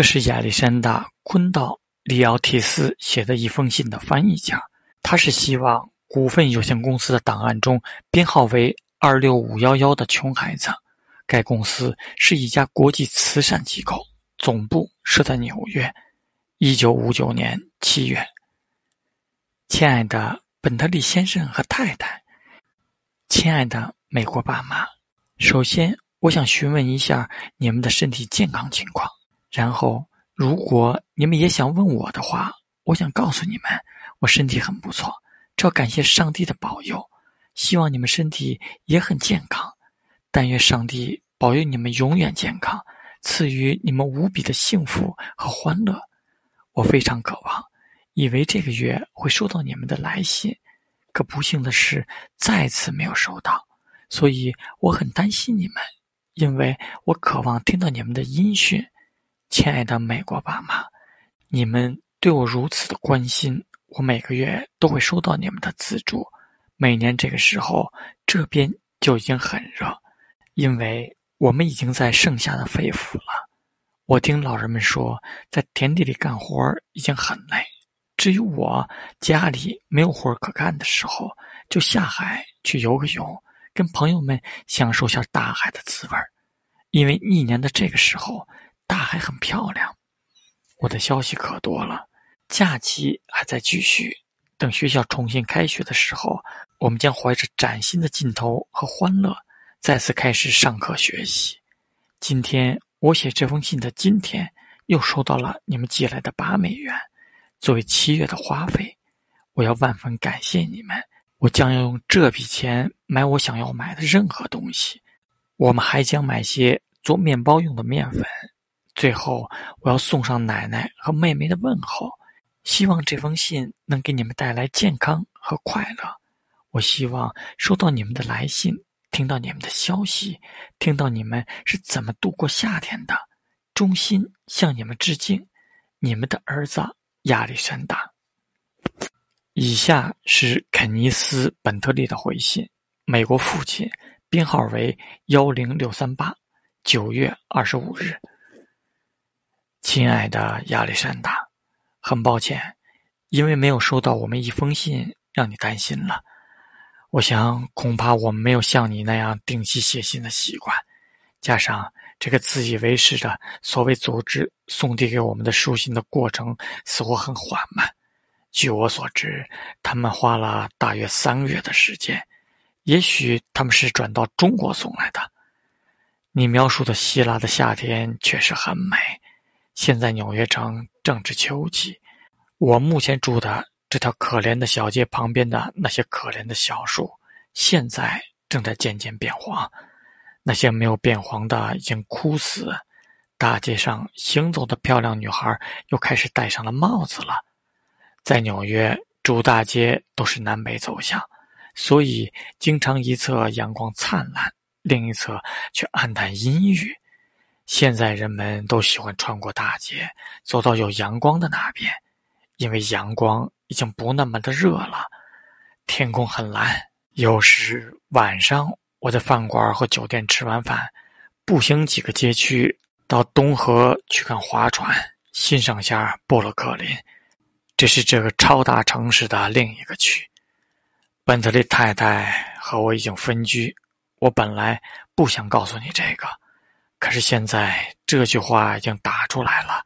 这是亚历山大·昆道·里奥提斯写的一封信的翻译家。他是希望股份有限公司的档案中编号为二六五幺幺的穷孩子。该公司是一家国际慈善机构，总部设在纽约。一九五九年七月，亲爱的本特利先生和太太，亲爱的美国爸妈，首先我想询问一下你们的身体健康情况。然后，如果你们也想问我的话，我想告诉你们，我身体很不错，这要感谢上帝的保佑。希望你们身体也很健康，但愿上帝保佑你们永远健康，赐予你们无比的幸福和欢乐。我非常渴望，以为这个月会收到你们的来信，可不幸的是再次没有收到，所以我很担心你们，因为我渴望听到你们的音讯。亲爱的美国爸妈，你们对我如此的关心，我每个月都会收到你们的资助。每年这个时候，这边就已经很热，因为我们已经在盛夏的肺腑了。我听老人们说，在田地里干活已经很累。至于我，家里没有活可干的时候，就下海去游个泳，跟朋友们享受下大海的滋味因为一年的这个时候，大海很漂亮。我的消息可多了，假期还在继续。等学校重新开学的时候，我们将怀着崭新的劲头和欢乐，再次开始上课学习。今天。我写这封信的今天，又收到了你们寄来的八美元，作为七月的花费。我要万分感谢你们。我将要用这笔钱买我想要买的任何东西。我们还将买些做面包用的面粉。最后，我要送上奶奶和妹妹的问候，希望这封信能给你们带来健康和快乐。我希望收到你们的来信。听到你们的消息，听到你们是怎么度过夏天的，衷心向你们致敬。你们的儿子亚历山大。以下是肯尼斯·本特利的回信：美国父亲，编号为幺零六三八，九月二十五日。亲爱的亚历山大，很抱歉，因为没有收到我们一封信，让你担心了。我想，恐怕我们没有像你那样定期写信的习惯，加上这个自以为是的所谓组织送递给我们的书信的过程似乎很缓慢。据我所知，他们花了大约三个月的时间。也许他们是转到中国送来的。你描述的希腊的夏天确实很美。现在纽约城正值秋季，我目前住的。这条可怜的小街旁边的那些可怜的小树，现在正在渐渐变黄；那些没有变黄的已经枯死。大街上行走的漂亮女孩又开始戴上了帽子了。在纽约，主大街都是南北走向，所以经常一侧阳光灿烂，另一侧却暗淡阴郁。现在人们都喜欢穿过大街，走到有阳光的那边，因为阳光。已经不那么的热了，天空很蓝。有时晚上我在饭馆和酒店吃完饭，步行几个街区到东河去看划船，欣赏下布鲁克林。这是这个超大城市的另一个区。本特利太太和我已经分居。我本来不想告诉你这个，可是现在这句话已经打出来了，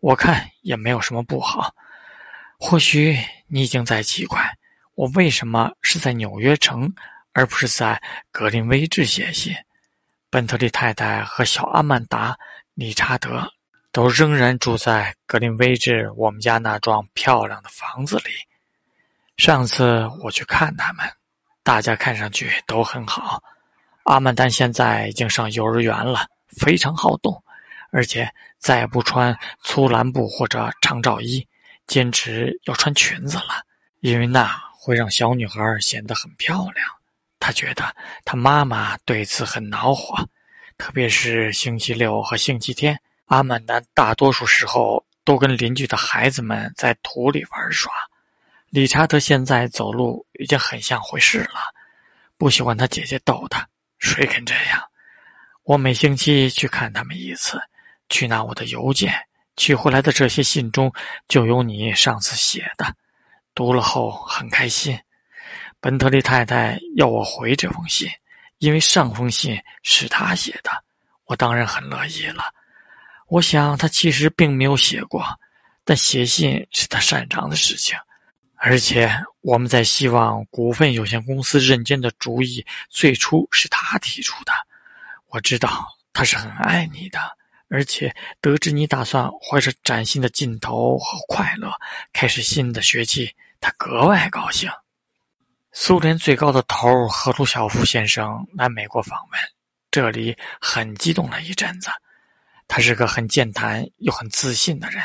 我看也没有什么不好。或许你已经在奇怪，我为什么是在纽约城，而不是在格林威治写信。本特利太太和小阿曼达·理查德都仍然住在格林威治我们家那幢漂亮的房子里。上次我去看他们，大家看上去都很好。阿曼达现在已经上幼儿园了，非常好动，而且再也不穿粗蓝布或者长罩衣。坚持要穿裙子了，因为那会让小女孩显得很漂亮。她觉得她妈妈对此很恼火，特别是星期六和星期天。阿曼达大多数时候都跟邻居的孩子们在土里玩耍。理查德现在走路已经很像回事了，不喜欢他姐姐逗他。谁肯这样？我每星期去看他们一次，去拿我的邮件。取回来的这些信中就有你上次写的，读了后很开心。本特利太太要我回这封信，因为上封信是他写的，我当然很乐意了。我想他其实并没有写过，但写信是他擅长的事情。而且我们在希望股份有限公司认监的主意最初是他提出的。我知道他是很爱你的，而且得知你打算怀着崭新的劲头和快乐开始新的学期，他格外高兴。苏联最高的头赫鲁晓夫先生来美国访问，这里很激动了一阵子。他是个很健谈又很自信的人。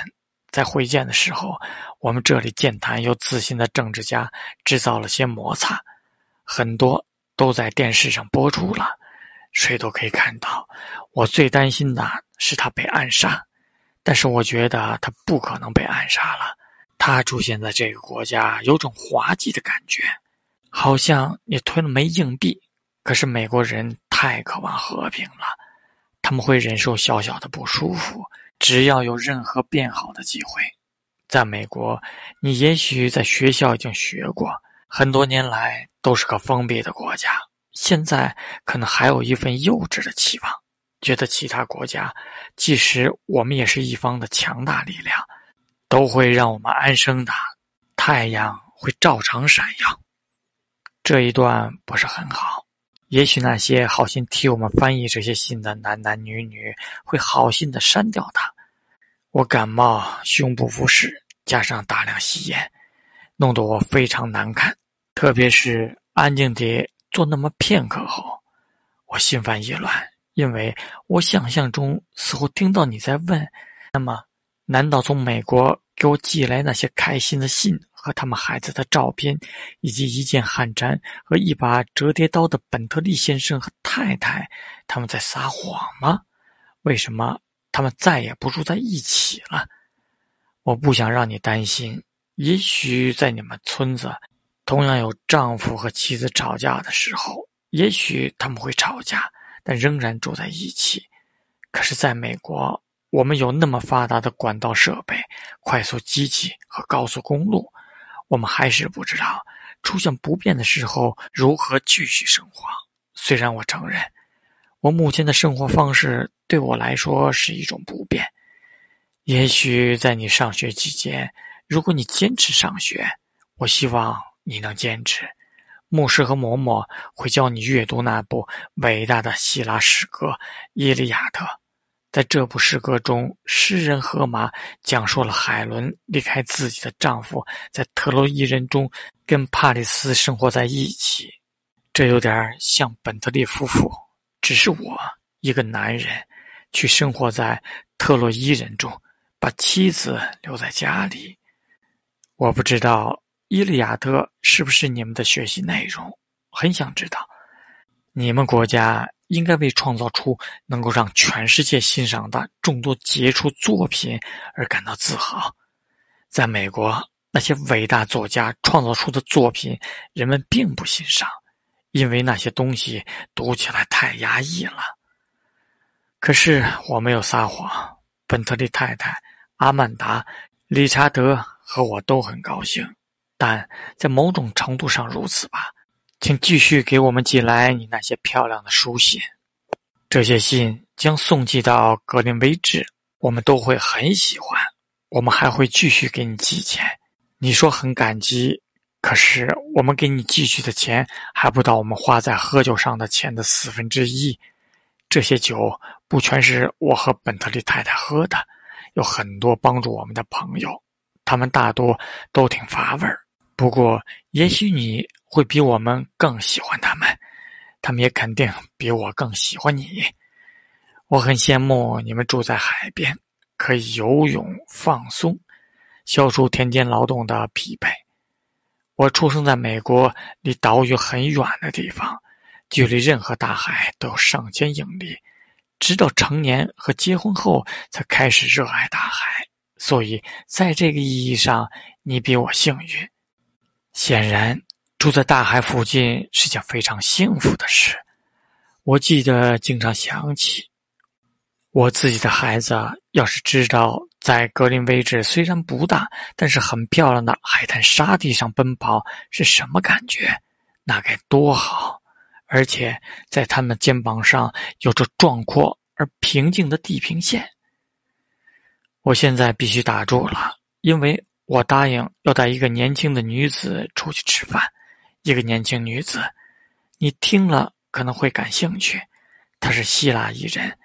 在会见的时候，我们这里健谈又自信的政治家制造了些摩擦，很多都在电视上播出了，谁都可以看到。我最担心的是他被暗杀，但是我觉得他不可能被暗杀了。他出现在这个国家有种滑稽的感觉。好像你吞了枚硬币，可是美国人太渴望和平了，他们会忍受小小的不舒服，只要有任何变好的机会。在美国，你也许在学校已经学过，很多年来都是个封闭的国家，现在可能还有一份幼稚的期望，觉得其他国家，即使我们也是一方的强大力量，都会让我们安生的，太阳会照常闪耀。这一段不是很好，也许那些好心替我们翻译这些信的男男女女会好心的删掉它。我感冒，胸部不适，加上大量吸烟，弄得我非常难看。特别是安静地坐那么片刻后，我心烦意乱，因为我想象中似乎听到你在问：那么，难道从美国给我寄来那些开心的信？和他们孩子的照片，以及一件汗衫和一把折叠刀的本特利先生和太太，他们在撒谎吗？为什么他们再也不住在一起了？我不想让你担心。也许在你们村子，同样有丈夫和妻子吵架的时候，也许他们会吵架，但仍然住在一起。可是，在美国，我们有那么发达的管道设备、快速机器和高速公路。我们还是不知道出现不便的时候如何继续生活。虽然我承认，我目前的生活方式对我来说是一种不便。也许在你上学期间，如果你坚持上学，我希望你能坚持。牧师和嬷嬷会教你阅读那部伟大的希腊诗歌《伊利亚特》。在这部诗歌中，诗人荷马讲述了海伦离开自己的丈夫，在特洛伊人中跟帕里斯生活在一起。这有点像本特利夫妇，只是我一个男人去生活在特洛伊人中，把妻子留在家里。我不知道《伊利亚特》是不是你们的学习内容，很想知道你们国家。应该为创造出能够让全世界欣赏的众多杰出作品而感到自豪。在美国，那些伟大作家创造出的作品，人们并不欣赏，因为那些东西读起来太压抑了。可是我没有撒谎，本特利太太、阿曼达、理查德和我都很高兴，但在某种程度上如此吧。请继续给我们寄来你那些漂亮的书信，这些信将送寄到格林威治，我们都会很喜欢。我们还会继续给你寄钱。你说很感激，可是我们给你寄去的钱还不到我们花在喝酒上的钱的四分之一。这些酒不全是我和本特利太太喝的，有很多帮助我们的朋友，他们大多都挺乏味儿。不过，也许你。会比我们更喜欢他们，他们也肯定比我更喜欢你。我很羡慕你们住在海边，可以游泳放松，消除田间劳动的疲惫。我出生在美国，离岛屿很远的地方，距离任何大海都有上千英里。直到成年和结婚后，才开始热爱大海。所以，在这个意义上，你比我幸运。显然。住在大海附近是件非常幸福的事，我记得经常想起。我自己的孩子要是知道在格林威治虽然不大，但是很漂亮的海滩沙地上奔跑是什么感觉，那该多好！而且在他们肩膀上有着壮阔而平静的地平线。我现在必须打住了，因为我答应要带一个年轻的女子出去吃饭。一个年轻女子，你听了可能会感兴趣。她是希腊裔人。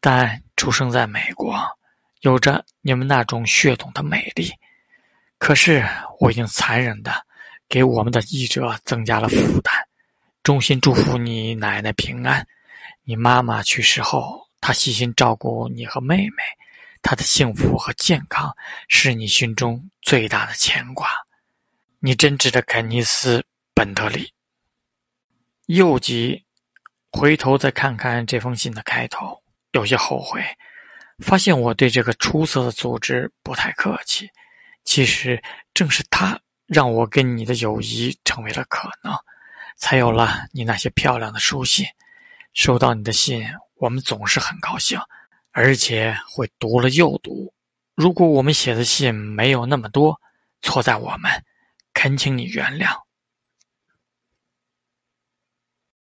但出生在美国，有着你们那种血统的美丽。可是我已经残忍的给我们的译者增加了负担。衷心祝福你奶奶平安。你妈妈去世后，她细心照顾你和妹妹，他的幸福和健康是你心中最大的牵挂。你真挚的肯尼斯·本特利。右吉，回头再看看这封信的开头。有些后悔，发现我对这个出色的组织不太客气。其实正是他让我跟你的友谊成为了可能，才有了你那些漂亮的书信。收到你的信，我们总是很高兴，而且会读了又读。如果我们写的信没有那么多，错在我们，恳请你原谅。